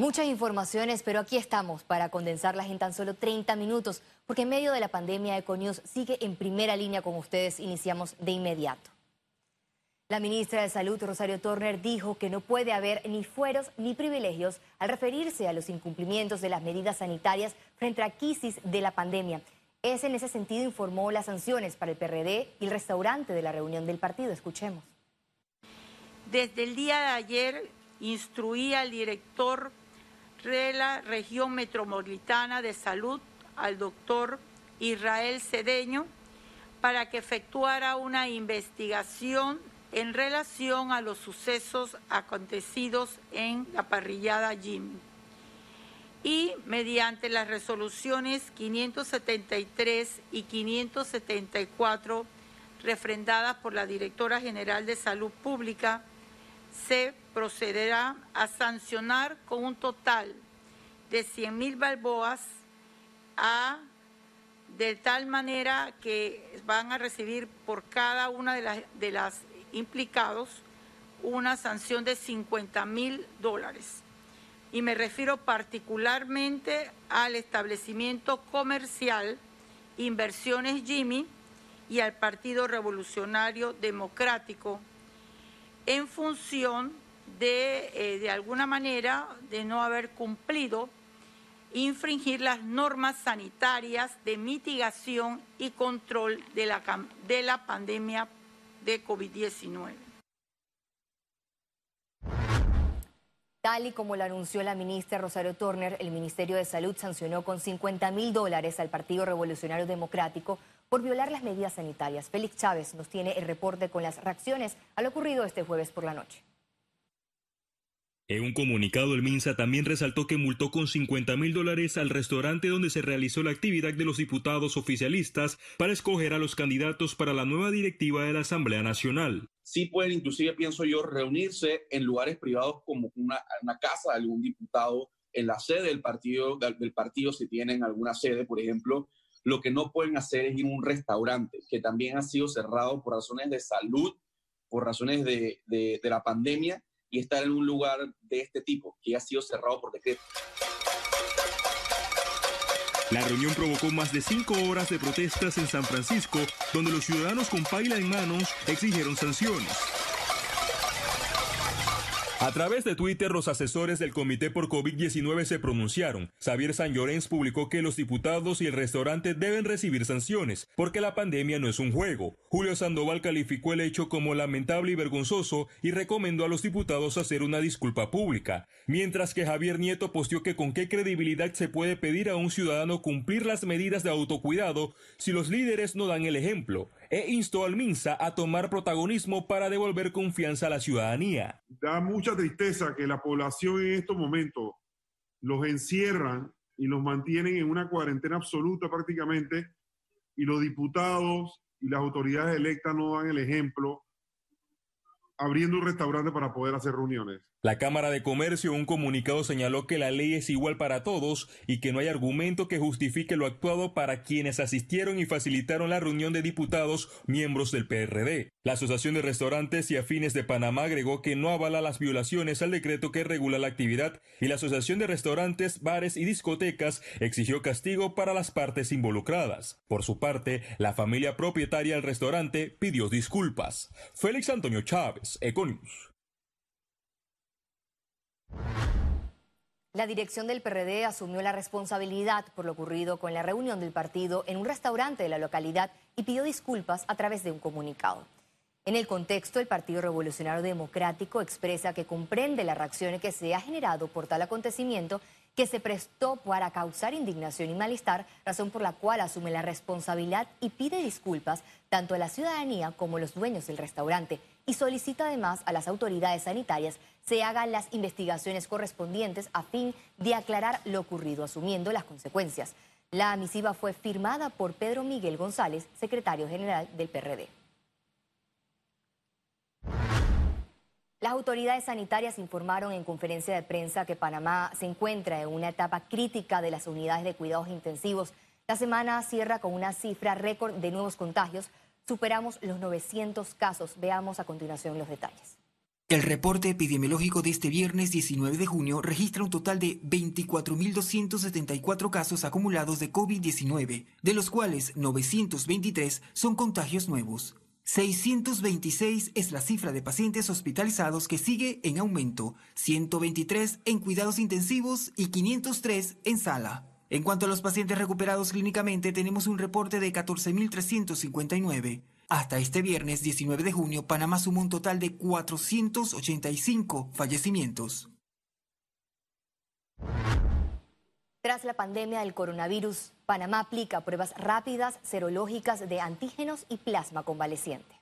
Muchas informaciones, pero aquí estamos para condensarlas en tan solo 30 minutos, porque en medio de la pandemia Econius sigue en primera línea con ustedes. Iniciamos de inmediato. La ministra de Salud, Rosario Turner, dijo que no puede haber ni fueros ni privilegios al referirse a los incumplimientos de las medidas sanitarias frente a la crisis de la pandemia. Es en ese sentido informó las sanciones para el PRD y el restaurante de la reunión del partido. Escuchemos. Desde el día de ayer instruí al director de la región metropolitana de salud, al doctor Israel Cedeño, para que efectuara una investigación en relación a los sucesos acontecidos en la parrillada Jim. Y mediante las resoluciones 573 y 574 refrendadas por la Directora General de Salud Pública, se procederá a sancionar con un total de 100 mil balboas a de tal manera que van a recibir por cada una de las, de las implicados una sanción de 50 mil dólares. Y me refiero particularmente al establecimiento comercial Inversiones Jimmy y al Partido Revolucionario Democrático en función de, eh, de alguna manera, de no haber cumplido, infringir las normas sanitarias de mitigación y control de la, de la pandemia de COVID-19. Tal y como lo anunció la ministra Rosario Turner, el Ministerio de Salud sancionó con 50 mil dólares al Partido Revolucionario Democrático por violar las medidas sanitarias. Félix Chávez nos tiene el reporte con las reacciones a lo ocurrido este jueves por la noche. En un comunicado, el MINSA también resaltó que multó con 50 mil dólares al restaurante donde se realizó la actividad de los diputados oficialistas para escoger a los candidatos para la nueva directiva de la Asamblea Nacional. Sí pueden, inclusive, pienso yo, reunirse en lugares privados como una, casa de algún diputado, en la sede del partido, del partido si tienen alguna sede, por ejemplo. Lo que no pueden hacer es ir a un restaurante que también ha sido cerrado por razones de salud, por razones de, de la pandemia y estar en un lugar de este tipo, que ha sido cerrado por decreto. La reunión provocó más de cinco horas de protestas en San Francisco, donde los ciudadanos con paila en manos exigieron sanciones. A través de Twitter, los asesores del Comité por COVID-19 se pronunciaron. Xavier San Llorens publicó que los diputados y el restaurante deben recibir sanciones, porque la pandemia no es un juego. Julio Sandoval calificó el hecho como lamentable y vergonzoso y recomendó a los diputados hacer una disculpa pública. Mientras que Javier Nieto posteó que con qué credibilidad se puede pedir a un ciudadano cumplir las medidas de autocuidado si los líderes no dan el ejemplo e instó al MINSA a tomar protagonismo para devolver confianza a la ciudadanía. Da mucha tristeza que la población en estos momentos los encierran y los mantienen en una cuarentena absoluta prácticamente y los diputados y las autoridades electas no dan el ejemplo abriendo un restaurante para poder hacer reuniones. La Cámara de Comercio un comunicado señaló que la ley es igual para todos y que no hay argumento que justifique lo actuado para quienes asistieron y facilitaron la reunión de diputados miembros del PRD. La Asociación de Restaurantes y Afines de Panamá agregó que no avala las violaciones al decreto que regula la actividad y la Asociación de Restaurantes, Bares y Discotecas exigió castigo para las partes involucradas. Por su parte, la familia propietaria del restaurante pidió disculpas. Félix Antonio Chávez, Econius. La dirección del PRD asumió la responsabilidad por lo ocurrido con la reunión del partido en un restaurante de la localidad y pidió disculpas a través de un comunicado. En el contexto, el Partido Revolucionario Democrático expresa que comprende la reacción que se ha generado por tal acontecimiento que se prestó para causar indignación y malestar, razón por la cual asume la responsabilidad y pide disculpas tanto a la ciudadanía como a los dueños del restaurante y solicita además a las autoridades sanitarias se hagan las investigaciones correspondientes a fin de aclarar lo ocurrido, asumiendo las consecuencias. La misiva fue firmada por Pedro Miguel González, secretario general del PRD. Las autoridades sanitarias informaron en conferencia de prensa que Panamá se encuentra en una etapa crítica de las unidades de cuidados intensivos. La semana cierra con una cifra récord de nuevos contagios. Superamos los 900 casos. Veamos a continuación los detalles. El reporte epidemiológico de este viernes 19 de junio registra un total de 24.274 casos acumulados de COVID-19, de los cuales 923 son contagios nuevos. 626 es la cifra de pacientes hospitalizados que sigue en aumento, 123 en cuidados intensivos y 503 en sala. En cuanto a los pacientes recuperados clínicamente, tenemos un reporte de 14.359. Hasta este viernes 19 de junio, Panamá sumó un total de 485 fallecimientos. Tras la pandemia del coronavirus, Panamá aplica pruebas rápidas serológicas de antígenos y plasma convaleciente.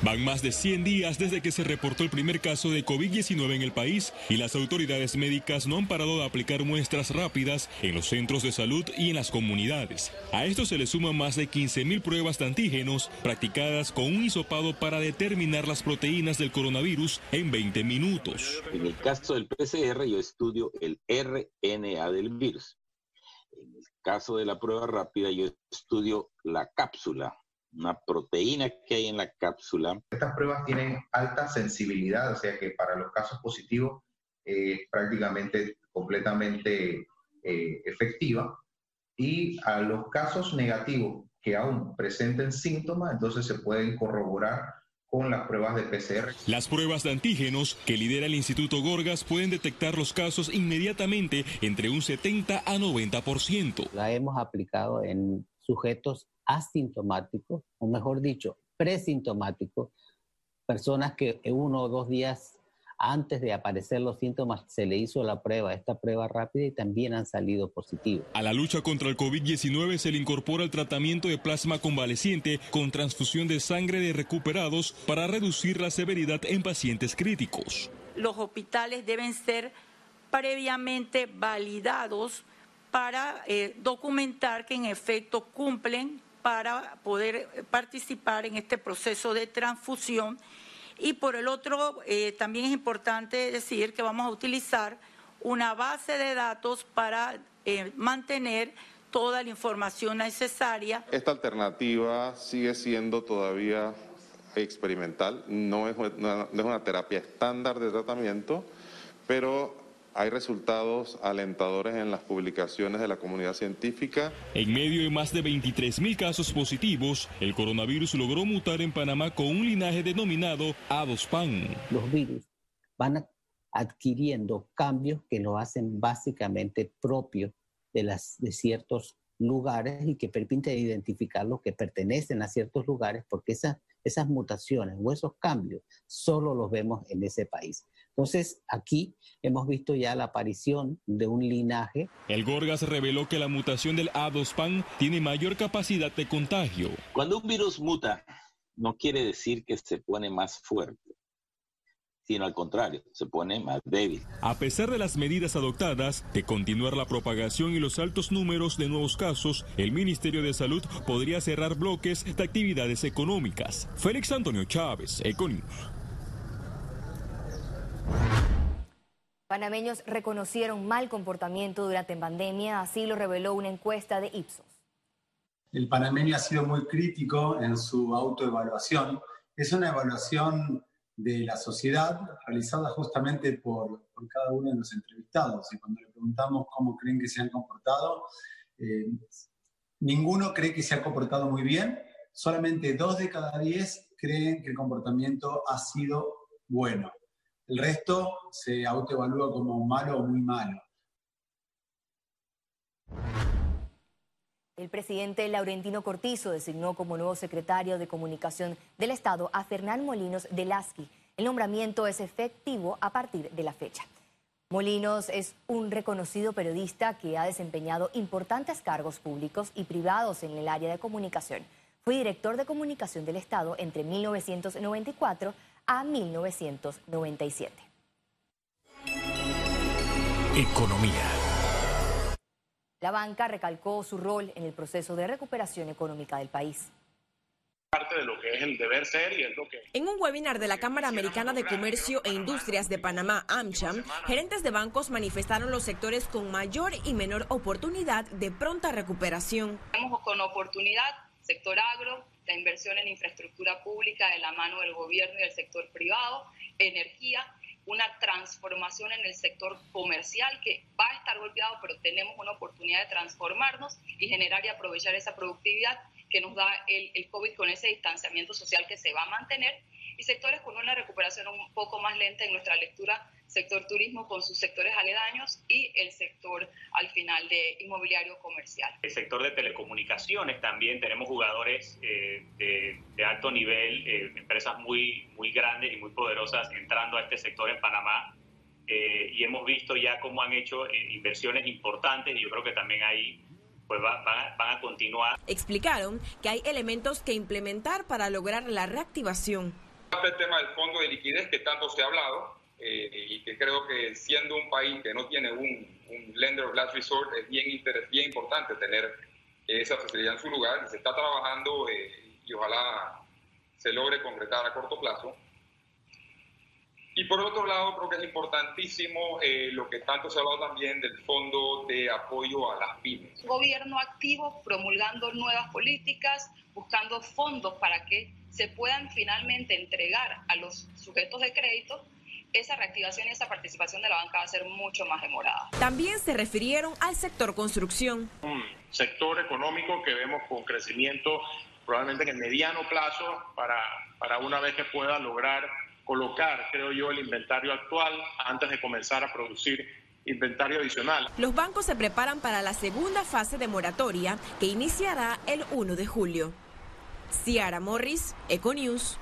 Van más de 100 días desde que se reportó el primer caso de COVID-19 en el país y las autoridades médicas no han parado de aplicar muestras rápidas en los centros de salud y en las comunidades. A esto se le suman más de 15.000 pruebas de antígenos practicadas con un hisopado para determinar las proteínas del coronavirus en 20 minutos. En el caso del PCR yo estudio el RNA del virus. En el caso de la prueba rápida yo estudio la cápsula una proteína que hay en la cápsula. Estas pruebas tienen alta sensibilidad, o sea que para los casos positivos es prácticamente completamente eh, efectiva. Y a los casos negativos que aún presenten síntomas, entonces se pueden corroborar con las pruebas de PCR. Las pruebas de antígenos que lidera el Instituto Gorgas pueden detectar los casos inmediatamente entre un 70 a 90%. La hemos aplicado en sujetos asintomáticos, o mejor dicho, presintomáticos, personas que uno o dos días antes de aparecer los síntomas se le hizo la prueba, esta prueba rápida y también han salido positivos. A la lucha contra el COVID-19 se le incorpora el tratamiento de plasma convaleciente con transfusión de sangre de recuperados para reducir la severidad en pacientes críticos. Los hospitales deben ser previamente validados para eh, documentar que en efecto cumplen para poder participar en este proceso de transfusión. Y por el otro, eh, también es importante decir que vamos a utilizar una base de datos para eh, mantener toda la información necesaria. Esta alternativa sigue siendo todavía experimental, no es no es una terapia estándar de tratamiento, pero hay resultados alentadores en las publicaciones de la comunidad científica. En medio de más de 23 mil casos positivos, el coronavirus logró mutar en Panamá con un linaje denominado A2PAN. Los virus van adquiriendo cambios que lo hacen básicamente propios de, las, de ciertos lugares y que permiten identificar los que pertenecen a ciertos lugares, porque esas, esas mutaciones o esos cambios solo los vemos en ese país. Entonces, aquí hemos visto ya la aparición de un linaje. El Gorgas reveló que la mutación del A2PAN tiene mayor capacidad de contagio. Cuando un virus muta, no quiere decir que se pone más fuerte, sino al contrario, se pone más débil. A pesar de las medidas adoptadas de continuar la propagación y los altos números de nuevos casos, el Ministerio de Salud podría cerrar bloques de actividades económicas. Félix Antonio Chávez, Econius. Panameños reconocieron mal comportamiento durante pandemia, así lo reveló una encuesta de Ipsos. El panameño ha sido muy crítico en su autoevaluación. Es una evaluación de la sociedad realizada justamente por, cada uno de los entrevistados. Y cuando le preguntamos cómo creen que se han comportado, eh, ninguno cree que se ha comportado muy bien. Solamente dos de cada diez creen que el comportamiento ha sido bueno. El resto se autoevalúa como malo o muy malo. El presidente Laurentino Cortizo designó como nuevo secretario de Comunicación del Estado a Fernán Molinos de Lasky. El nombramiento es efectivo a partir de la fecha. Molinos es un reconocido periodista que ha desempeñado importantes cargos públicos y privados en el área de comunicación. Fue director de comunicación del Estado entre 1994 a 1997. Economía. La banca recalcó su rol en el proceso de recuperación económica del país parte de lo que es el deber ser y es lo que... En un webinar de la Cámara Americana de Comercio e Industrias de Panamá, AmCham, gerentes de bancos manifestaron los sectores con mayor y menor oportunidad de pronta recuperación. Estamos con oportunidad, sector agro, la inversión en infraestructura pública de la mano del gobierno y del sector privado, energía, una transformación en el sector comercial que va a estar golpeado, pero tenemos una oportunidad de transformarnos y generar y aprovechar esa productividad que nos da el, el COVID con ese distanciamiento social que se va a mantener y sectores con una recuperación un poco más lenta en nuestra lectura, sector turismo con sus sectores aledaños y el sector al final de inmobiliario comercial. El sector de telecomunicaciones también tenemos jugadores eh, de, alto nivel, eh, empresas muy, muy grandes y muy poderosas entrando a este sector en Panamá. Eh, y hemos visto ya cómo han hecho inversiones importantes y yo creo que también ahí pues van, van a continuar. Explicaron que hay elementos que implementar para lograr la reactivación el tema del fondo de liquidez que tanto se ha hablado eh, y que creo que siendo un país que no tiene un, lender of last resort es bien, bien importante tener esa facilidad en su lugar. Se está trabajando eh, y ojalá se logre concretar a corto plazo. Y por otro lado, creo que es importantísimo eh, lo que tanto se ha hablado también del fondo de apoyo a las pymes. Gobierno activo, promulgando nuevas políticas, buscando fondos para que se puedan finalmente entregar a los sujetos de crédito, esa reactivación y esa participación de la banca va a ser mucho más demorada. También se refirieron al sector construcción. Un sector económico que vemos con crecimiento probablemente en el mediano plazo para, para una vez que pueda lograr colocar, creo yo, el inventario actual antes de comenzar a producir inventario adicional. Los bancos se preparan para la segunda fase de moratoria que iniciará el 1 de julio. Ciara Morris, Econews.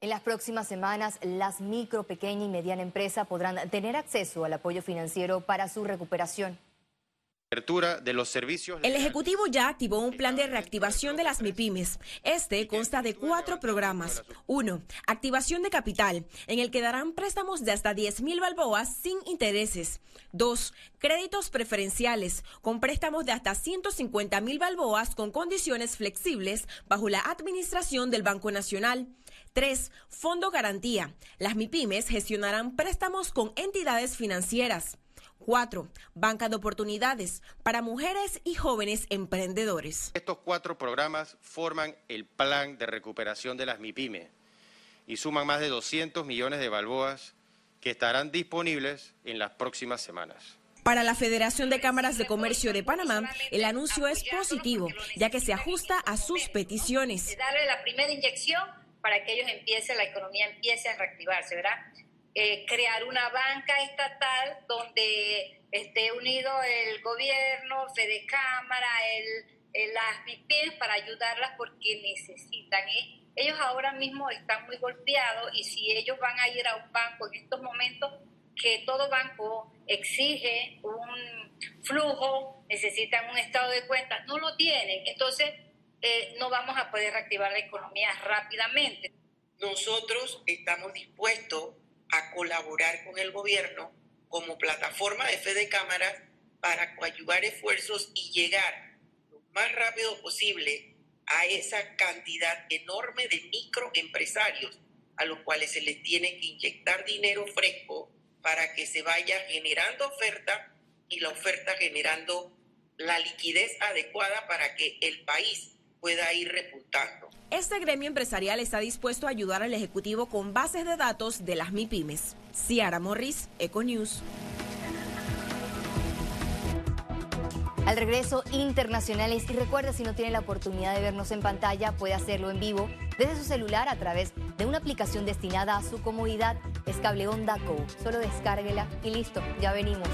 En las próximas semanas, las micro, pequeña y mediana empresa podrán tener acceso al apoyo financiero para su recuperación de los servicios. El Ejecutivo ya activó un plan de reactivación de las MIPIMES. Este consta de cuatro programas. Uno, activación de capital, en el que darán préstamos de hasta 10 mil balboas sin intereses. Dos, créditos preferenciales, con préstamos de hasta 150 mil balboas con condiciones flexibles bajo la administración del Banco Nacional. Tres, Fondo Garantía. Las MIPIMES gestionarán préstamos con entidades financieras. Cuatro, banca de oportunidades para mujeres y jóvenes emprendedores. Estos cuatro programas forman el plan de recuperación de las MIPYME y suman más de 200 millones de balboas que estarán disponibles en las próximas semanas. Para la Federación de Cámaras de Comercio de Panamá, el anuncio es positivo, ya que se ajusta a sus peticiones. Darle la primera inyección para que ellos empiecen, la economía empiece a reactivarse, ¿verdad? Eh, crear una banca estatal donde esté unido el gobierno, Fede Cámara, el, las MIPIMES para ayudarlas porque necesitan. ¿eh? Ellos ahora mismo están muy golpeados y si ellos van a ir a un banco en estos momentos, que todo banco exige un flujo, necesitan un estado de cuentas, no lo tienen. Entonces, eh, no vamos a poder reactivar la economía rápidamente. Nosotros estamos dispuestos a colaborar con el gobierno como plataforma de fe de cámaras para coadyuvar esfuerzos y llegar lo más rápido posible a esa cantidad enorme de microempresarios a los cuales se les tiene que inyectar dinero fresco para que se vaya generando oferta y la oferta generando la liquidez adecuada para que el país pueda ir repuntando. Este gremio empresarial está dispuesto a ayudar al Ejecutivo con bases de datos de las MIPIMES. Ciara Morris, Econews. Al regreso, internacionales. Y recuerda, si no tiene la oportunidad de vernos en pantalla, puede hacerlo en vivo desde su celular a través de una aplicación destinada a su comodidad. Es Cable Onda Go. Solo descárguela y listo, ya venimos.